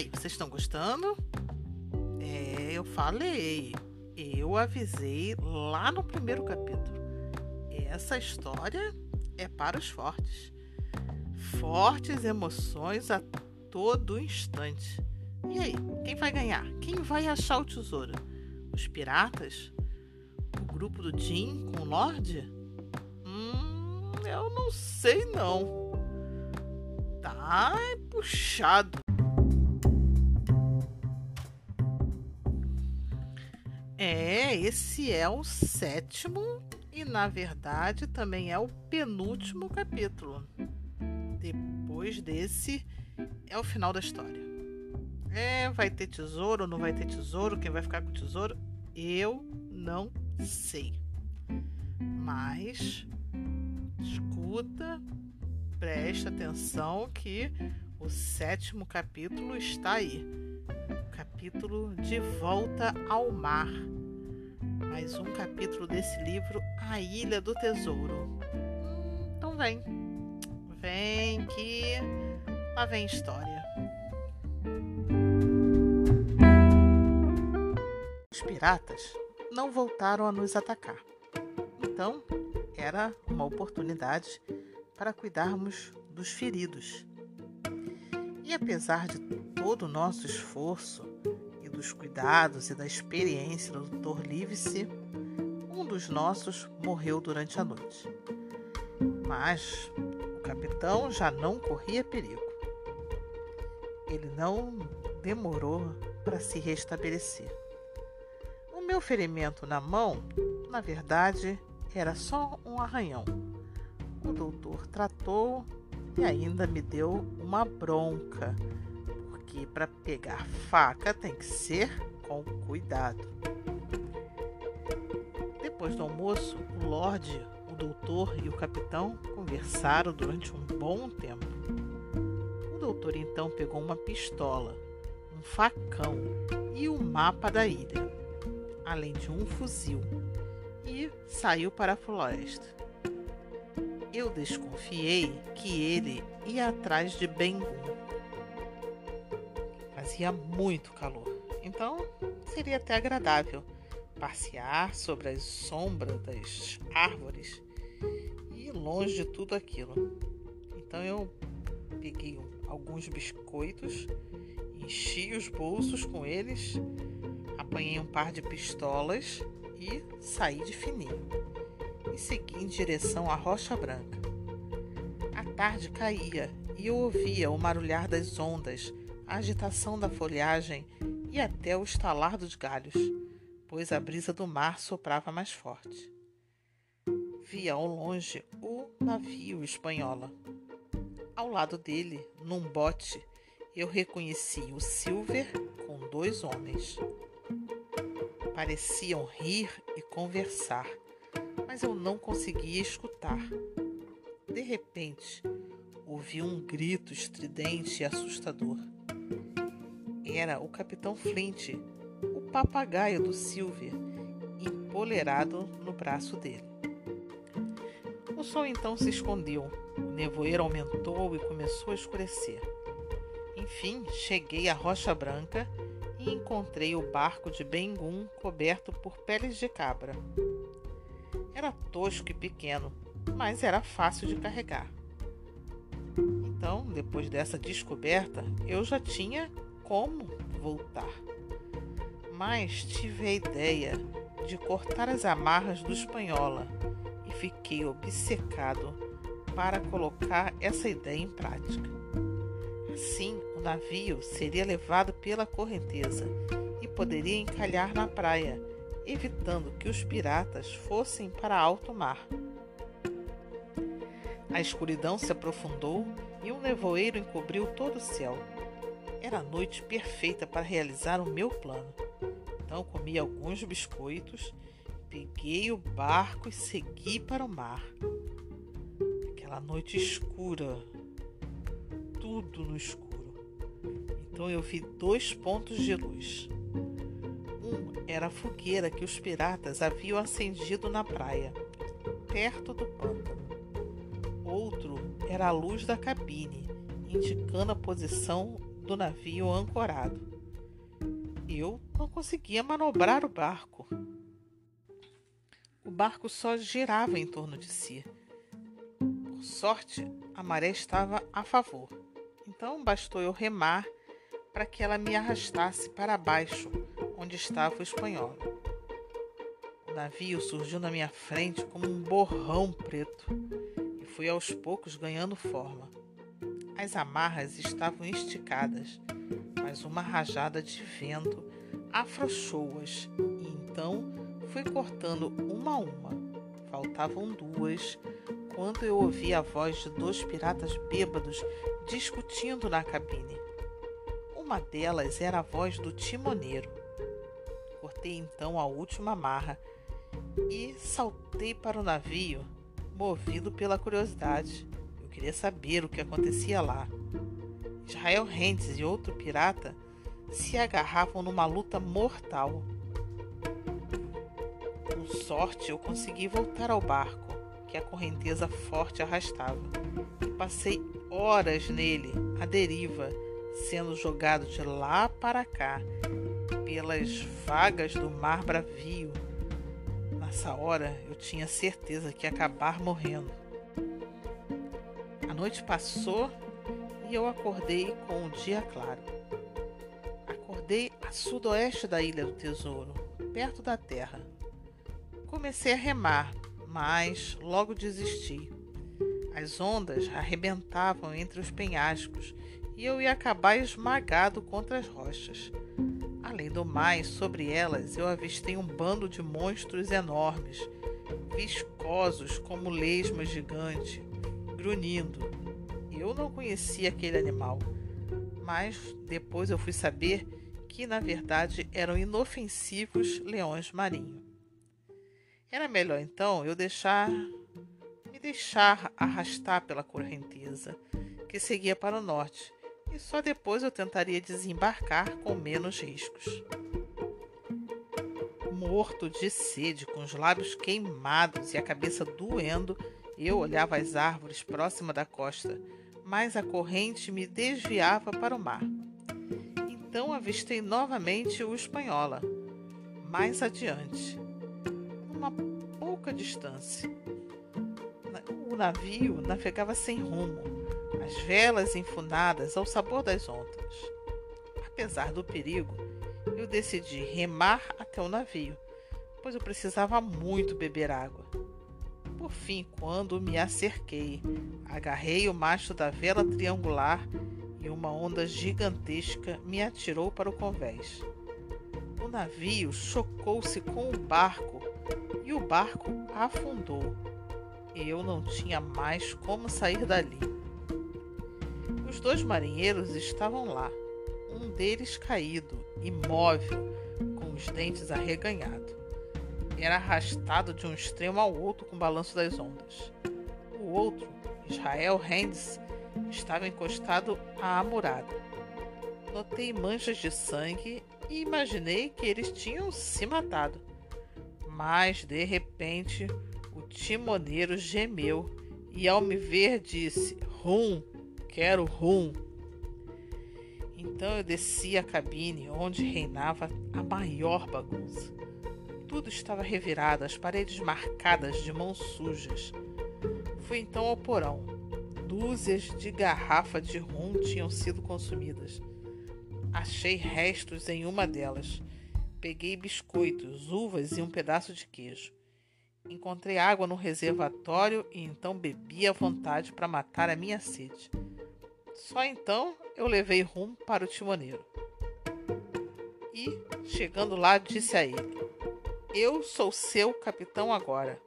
aí, vocês estão gostando? É, eu falei, eu avisei lá no primeiro capítulo. Essa história é para os fortes. Fortes emoções a todo instante. E aí, quem vai ganhar? Quem vai achar o tesouro? Os piratas? O grupo do Jim com o Lorde? Hum, eu não sei não. Tá puxado. É, esse é o sétimo e na verdade também é o penúltimo capítulo. Depois desse é o final da história. É, vai ter tesouro ou não vai ter tesouro? Quem vai ficar com o tesouro? Eu não sei. Mas escuta, presta atenção que o sétimo capítulo está aí. Capítulo De Volta ao Mar. Mais um capítulo desse livro, A Ilha do Tesouro. Então vem. Vem que lá vem história. Os piratas não voltaram a nos atacar. Então, era uma oportunidade para cuidarmos dos feridos. E apesar de todo o nosso esforço e dos cuidados e da experiência do Dr. Livesey, um dos nossos morreu durante a noite. Mas o capitão já não corria perigo. Ele não demorou para se restabelecer. O meu ferimento na mão, na verdade, era só um arranhão. O doutor tratou e ainda me deu uma bronca, porque para pegar faca tem que ser com cuidado. Depois do almoço, o Lorde, o doutor e o capitão conversaram durante um bom tempo. O doutor então pegou uma pistola, um facão e o mapa da ilha, além de um fuzil, e saiu para a floresta. Eu desconfiei que ele ia atrás de Bengun. Fazia muito calor, então seria até agradável passear sobre as sombras das árvores e longe de tudo aquilo. Então eu peguei alguns biscoitos, enchi os bolsos com eles, apanhei um par de pistolas e saí de fininho e segui em direção à Rocha Branca. A tarde caía e eu ouvia o marulhar das ondas, a agitação da folhagem e até o estalar dos galhos, pois a brisa do mar soprava mais forte. Via ao longe o navio espanhola. Ao lado dele, num bote, eu reconheci o Silver com dois homens. Pareciam rir e conversar mas eu não conseguia escutar. De repente, ouvi um grito estridente e assustador. Era o capitão Flint, o papagaio do Silver, empolerado no braço dele. O sol então se escondeu, o nevoeiro aumentou e começou a escurecer. Enfim, cheguei à Rocha Branca e encontrei o barco de Bengun coberto por peles de cabra. Era tosco e pequeno, mas era fácil de carregar. Então, depois dessa descoberta, eu já tinha como voltar. Mas tive a ideia de cortar as amarras do espanhola e fiquei obcecado para colocar essa ideia em prática. Assim, o navio seria levado pela correnteza e poderia encalhar na praia evitando que os piratas fossem para alto mar. A escuridão se aprofundou e um nevoeiro encobriu todo o céu. Era a noite perfeita para realizar o meu plano. Então comi alguns biscoitos, peguei o barco e segui para o mar. Aquela noite escura, tudo no escuro. Então eu vi dois pontos de luz era a fogueira que os piratas haviam acendido na praia, perto do pântano. Outro era a luz da cabine, indicando a posição do navio ancorado. Eu não conseguia manobrar o barco. O barco só girava em torno de si. Por sorte, a maré estava a favor. Então bastou eu remar para que ela me arrastasse para baixo, onde estava o espanhol. O navio surgiu na minha frente como um borrão preto e fui aos poucos ganhando forma. As amarras estavam esticadas, mas uma rajada de vento afrouxou-as e então fui cortando uma a uma. Faltavam duas quando eu ouvi a voz de dois piratas bêbados discutindo na cabine. Uma delas era a voz do timoneiro. Cortei então a última amarra e saltei para o navio, movido pela curiosidade. Queria saber o que acontecia lá. Israel Rentes e outro pirata se agarravam numa luta mortal. Com sorte, eu consegui voltar ao barco, que a correnteza forte arrastava, e passei horas nele, à deriva, sendo jogado de lá para cá, pelas vagas do mar bravio. Nessa hora eu tinha certeza que ia acabar morrendo. Noite passou e eu acordei com o dia claro. Acordei a sudoeste da Ilha do Tesouro, perto da terra. Comecei a remar, mas logo desisti. As ondas arrebentavam entre os penhascos e eu ia acabar esmagado contra as rochas. Além do mais, sobre elas eu avistei um bando de monstros enormes, viscosos como lesmas gigantes, grunhindo. Eu não conhecia aquele animal, mas depois eu fui saber que na verdade eram inofensivos leões marinhos. Era melhor então eu deixar me deixar arrastar pela correnteza que seguia para o norte e só depois eu tentaria desembarcar com menos riscos. Morto de sede, com os lábios queimados e a cabeça doendo, eu olhava as árvores próximas da costa, mas a corrente me desviava para o mar. Então avistei novamente o espanhola, mais adiante, uma pouca distância. O navio navegava sem rumo as velas enfunadas ao sabor das ondas. Apesar do perigo, eu decidi remar até o navio, pois eu precisava muito beber água. Por fim, quando me acerquei, agarrei o mastro da vela triangular e uma onda gigantesca me atirou para o convés. O navio chocou-se com o barco e o barco afundou. Eu não tinha mais como sair dali. Os dois marinheiros estavam lá, um deles caído, imóvel, com os dentes arreganhados. Era arrastado de um extremo ao outro com o balanço das ondas. O outro, Israel Hendes, estava encostado à murada. Notei manchas de sangue e imaginei que eles tinham se matado. Mas, de repente, o timoneiro gemeu e, ao me ver, disse: Rum! quero rum. Então eu desci a cabine onde reinava a maior bagunça. Tudo estava revirado, as paredes marcadas de mãos sujas. Fui então ao porão. Dúzias de garrafas de rum tinham sido consumidas. Achei restos em uma delas. Peguei biscoitos, uvas e um pedaço de queijo. Encontrei água no reservatório e então bebi à vontade para matar a minha sede. Só então eu levei rumo para o timoneiro. E, chegando lá, disse a ele: Eu sou seu capitão agora.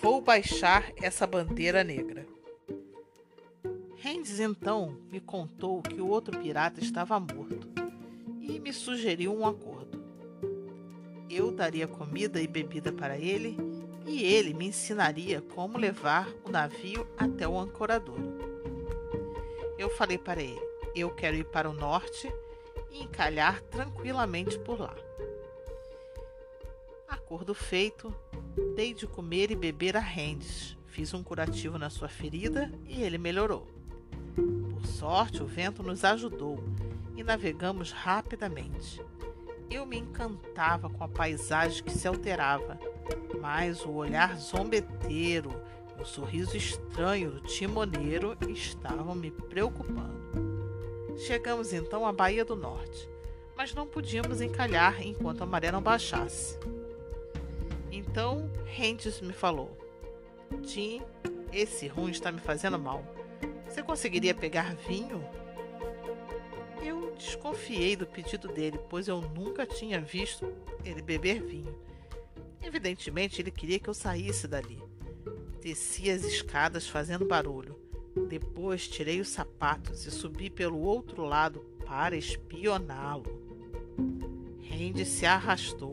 Vou baixar essa bandeira negra. Rendes então me contou que o outro pirata estava morto e me sugeriu um acordo. Eu daria comida e bebida para ele e ele me ensinaria como levar o navio até o ancoradouro eu falei para ele: eu quero ir para o norte e encalhar tranquilamente por lá. Acordo feito, dei de comer e beber a Rendes. Fiz um curativo na sua ferida e ele melhorou. Por sorte, o vento nos ajudou e navegamos rapidamente. Eu me encantava com a paisagem que se alterava, mas o olhar zombeteiro e o sorriso estranho do timoneiro estavam me preocupando. Chegamos então à Baía do Norte, mas não podíamos encalhar enquanto a maré não baixasse. Então Rentes me falou: Tim, esse rum está me fazendo mal. Você conseguiria pegar vinho? Eu desconfiei do pedido dele, pois eu nunca tinha visto ele beber vinho. Evidentemente, ele queria que eu saísse dali. Desci as escadas fazendo barulho. Depois tirei os sapatos e subi pelo outro lado para espioná-lo. Randy se arrastou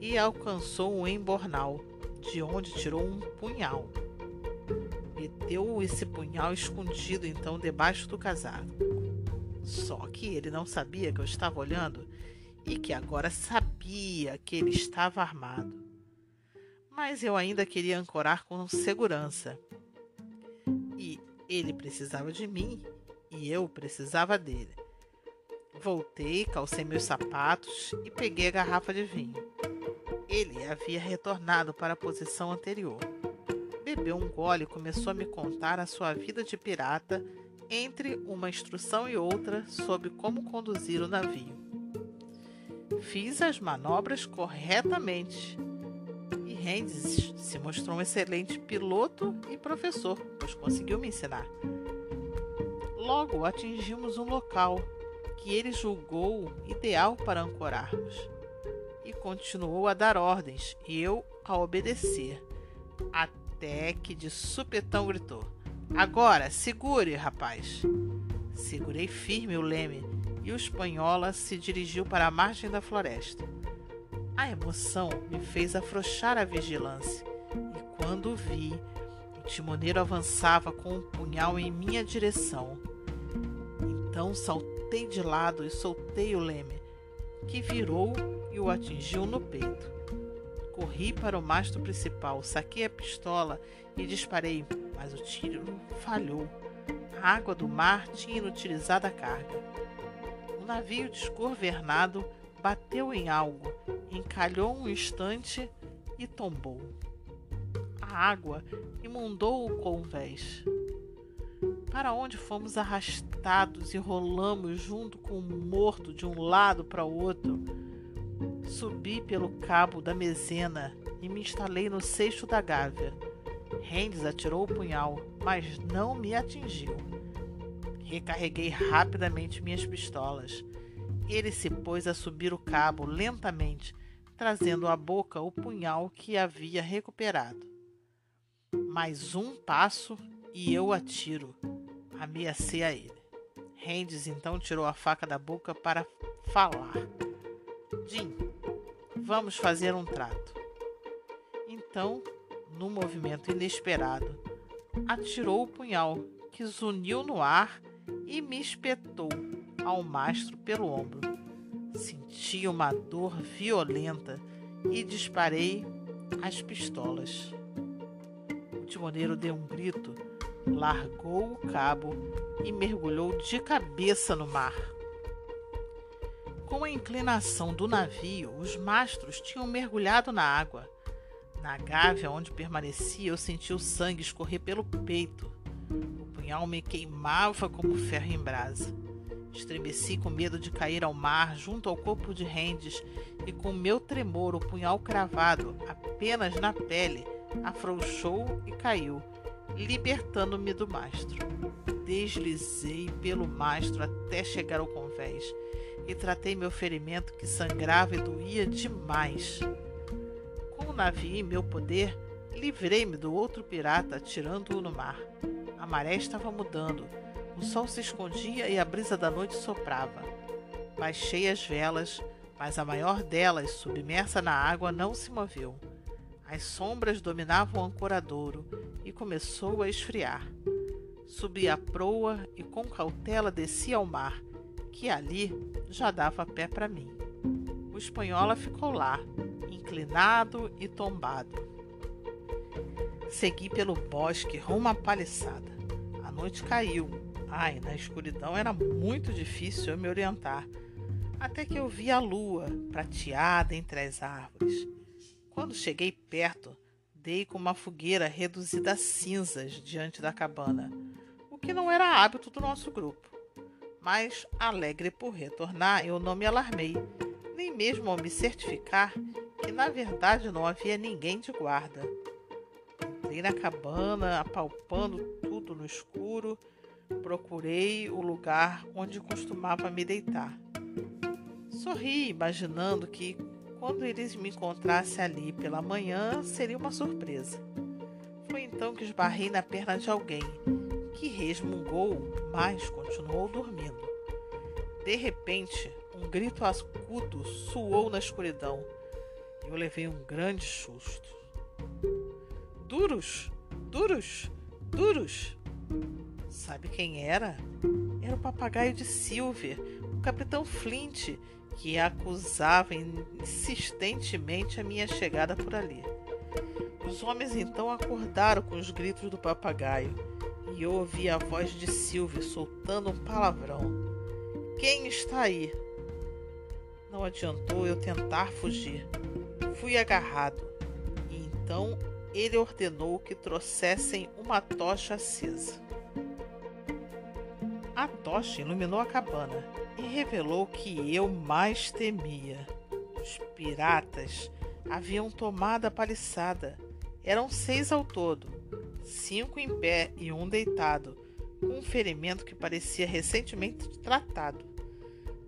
e alcançou um embornal, de onde tirou um punhal. Meteu esse punhal escondido então debaixo do casaco. Só que ele não sabia que eu estava olhando e que agora sabia que ele estava armado. Mas eu ainda queria ancorar com segurança. E ele precisava de mim e eu precisava dele. Voltei, calcei meus sapatos e peguei a garrafa de vinho. Ele havia retornado para a posição anterior. Bebeu um gole e começou a me contar a sua vida de pirata entre uma instrução e outra sobre como conduzir o navio. Fiz as manobras corretamente e Rendes se mostrou um excelente piloto e professor, pois conseguiu me ensinar. Logo atingimos um local que ele julgou ideal para ancorarmos e continuou a dar ordens e eu a obedecer, até que de supetão gritou: Agora, segure, rapaz! Segurei firme o leme e o espanhola se dirigiu para a margem da floresta. A emoção me fez afrouxar a vigilância e quando vi, o timoneiro avançava com um punhal em minha direção. Então saltei de lado e soltei o leme, que virou e o atingiu no peito. Corri para o mastro principal, saquei a pistola e disparei, mas o tiro falhou. A água do mar tinha inutilizado a carga. O navio desgovernado bateu em algo, encalhou um instante e tombou. A água imundou o convés. Para onde fomos arrastados e rolamos junto com o morto de um lado para o outro Subi pelo cabo da mezena e me instalei no seixo da gávea. Rendes atirou o punhal, mas não me atingiu. Recarreguei rapidamente minhas pistolas. Ele se pôs a subir o cabo lentamente, trazendo à boca o punhal que havia recuperado. Mais um passo e eu atiro. Ameacei a ele. Rendes então tirou a faca da boca para falar. Jim, vamos fazer um trato. Então, num movimento inesperado, atirou o punhal, que zuniu no ar e me espetou ao mastro pelo ombro. Senti uma dor violenta e disparei as pistolas. O timoneiro deu um grito, largou o cabo e mergulhou de cabeça no mar. Com a inclinação do navio, os mastros tinham mergulhado na água. Na gávea onde permanecia, eu senti o sangue escorrer pelo peito. O punhal me queimava como ferro em brasa. Estremeci com medo de cair ao mar junto ao corpo de Rendes e com meu tremor o punhal cravado apenas na pele afrouxou e caiu, libertando-me do mastro. Deslizei pelo mastro até chegar ao convés e tratei meu ferimento que sangrava e doía demais. Com o navio em meu poder, livrei-me do outro pirata, atirando-o no mar. A maré estava mudando, o sol se escondia e a brisa da noite soprava. Baixei as velas, mas a maior delas, submersa na água, não se moveu. As sombras dominavam o ancoradouro e começou a esfriar. Subi a proa e com cautela desci ao mar, que ali já dava pé para mim. O espanhola ficou lá, inclinado e tombado. Segui pelo bosque rumo à paliçada. A noite caiu, Ai, na escuridão era muito difícil eu me orientar, até que eu vi a lua prateada entre as árvores. Quando cheguei perto, dei com uma fogueira reduzida a cinzas diante da cabana, o que não era hábito do nosso grupo. Mas, alegre por retornar, eu não me alarmei, nem mesmo ao me certificar que na verdade não havia ninguém de guarda. Entrei na cabana, apalpando tudo no escuro, procurei o lugar onde costumava me deitar. Sorri, imaginando que quando eles me encontrassem ali pela manhã, seria uma surpresa. Foi então que esbarrei na perna de alguém, que resmungou, mas continuou dormindo. De repente, um grito agudo soou na escuridão. Eu levei um grande susto. Duros! Duros! Duros! Sabe quem era? Era o papagaio de Silver, o capitão Flint, que acusava insistentemente a minha chegada por ali. Os homens então acordaram com os gritos do papagaio e eu ouvi a voz de Silvio soltando um palavrão. Quem está aí? Não adiantou eu tentar fugir. Fui agarrado e então ele ordenou que trouxessem uma tocha acesa. A tocha iluminou a cabana e revelou o que eu mais temia. Os piratas haviam tomado a paliçada. Eram seis ao todo, cinco em pé e um deitado, com um ferimento que parecia recentemente tratado.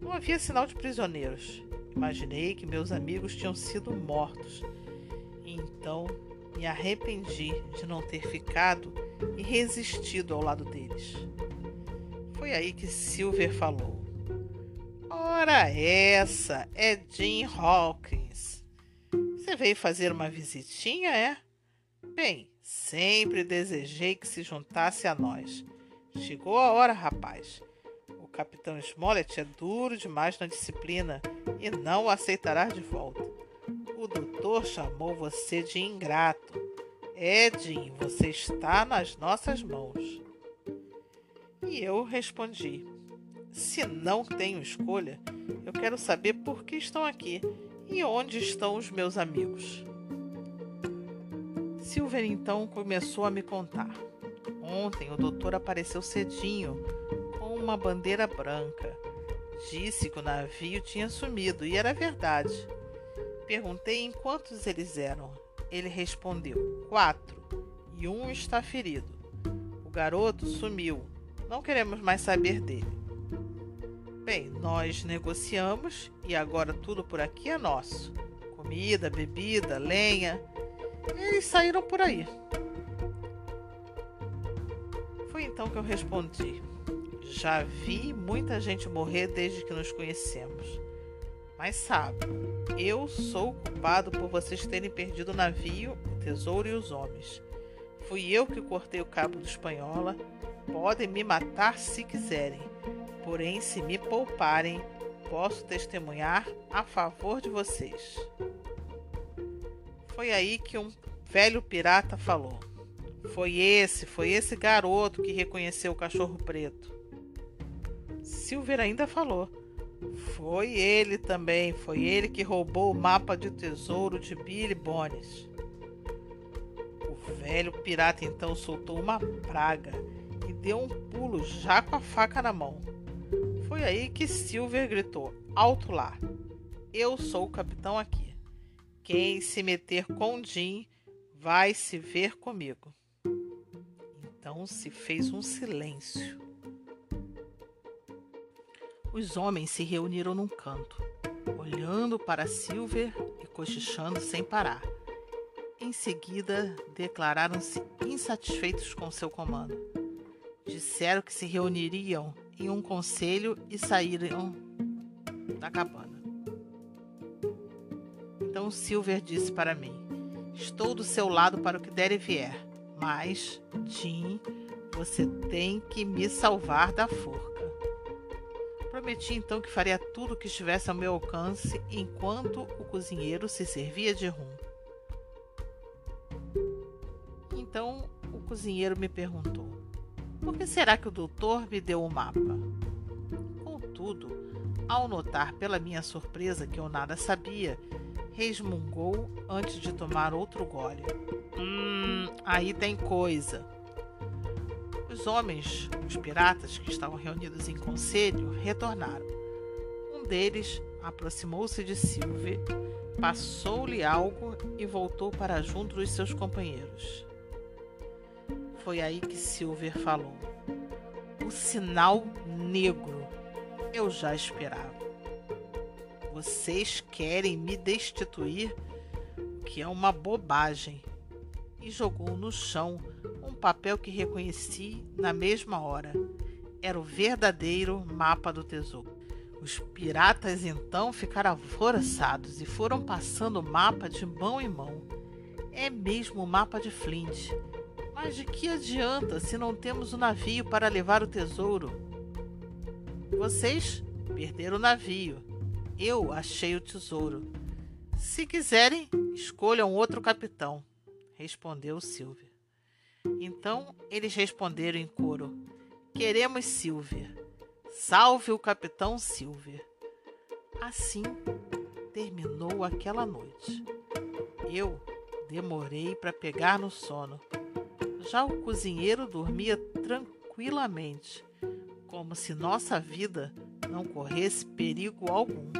Não havia sinal de prisioneiros. Imaginei que meus amigos tinham sido mortos. Então me arrependi de não ter ficado e resistido ao lado deles. Foi aí que Silver falou. Ora, essa é Hawkins. Você veio fazer uma visitinha, é? Bem, sempre desejei que se juntasse a nós. Chegou a hora, rapaz. O capitão Smollett é duro demais na disciplina e não o aceitará de volta. O doutor chamou você de ingrato. É, Jim, você está nas nossas mãos. E eu respondi: Se não tenho escolha, eu quero saber por que estão aqui e onde estão os meus amigos. Silver então começou a me contar. Ontem o doutor apareceu cedinho com uma bandeira branca. Disse que o navio tinha sumido e era verdade. Perguntei em quantos eles eram. Ele respondeu: quatro, e um está ferido. O garoto sumiu não queremos mais saber dele. Bem, nós negociamos e agora tudo por aqui é nosso: comida, bebida, lenha. Eles saíram por aí. Foi então que eu respondi: Já vi muita gente morrer desde que nos conhecemos. Mas sabe, eu sou culpado por vocês terem perdido o navio, o tesouro e os homens. Fui eu que cortei o cabo do espanhola Podem me matar se quiserem, porém, se me pouparem, posso testemunhar a favor de vocês. Foi aí que um velho pirata falou. Foi esse, foi esse garoto que reconheceu o cachorro preto. Silver ainda falou. Foi ele também, foi ele que roubou o mapa de tesouro de Billy Bones. O velho pirata então soltou uma praga deu um pulo já com a faca na mão. Foi aí que Silver gritou: Alto lá! Eu sou o capitão aqui. Quem se meter com Jim vai se ver comigo. Então se fez um silêncio. Os homens se reuniram num canto, olhando para Silver e cochichando sem parar. Em seguida, declararam-se insatisfeitos com seu comando disseram que se reuniriam em um conselho e saíram da cabana. Então Silver disse para mim: Estou do seu lado para o que der e vier, mas, Jim, você tem que me salvar da forca. Prometi então que faria tudo o que estivesse ao meu alcance enquanto o cozinheiro se servia de rum. Então o cozinheiro me perguntou: Por que será que o doutor me deu o mapa? Contudo, ao notar pela minha surpresa que eu nada sabia, resmungou antes de tomar outro gole. Hum, aí tem coisa. Os homens, os piratas que estavam reunidos em conselho, retornaram. Um deles aproximou-se de Silver, passou-lhe algo e voltou para junto dos seus companheiros. Foi aí que Silver falou: O sinal negro. Eu já esperava. Vocês querem me destituir? Que é uma bobagem. E jogou no chão um papel que reconheci na mesma hora. Era o verdadeiro mapa do tesouro. Os piratas então ficaram alvoroçados e foram passando o mapa de mão em mão. É mesmo o mapa de Flint. Mas de que adianta se não temos o um navio para levar o tesouro? Vocês perderam o navio eu achei o tesouro. Se quiserem, escolham outro capitão, respondeu Silver. Então eles responderam em coro: Queremos Silver. Salve o capitão Silver. Assim terminou aquela noite. Eu demorei para pegar no sono. Já o cozinheiro dormia tranquilamente, como se nossa vida não corresse perigo algum.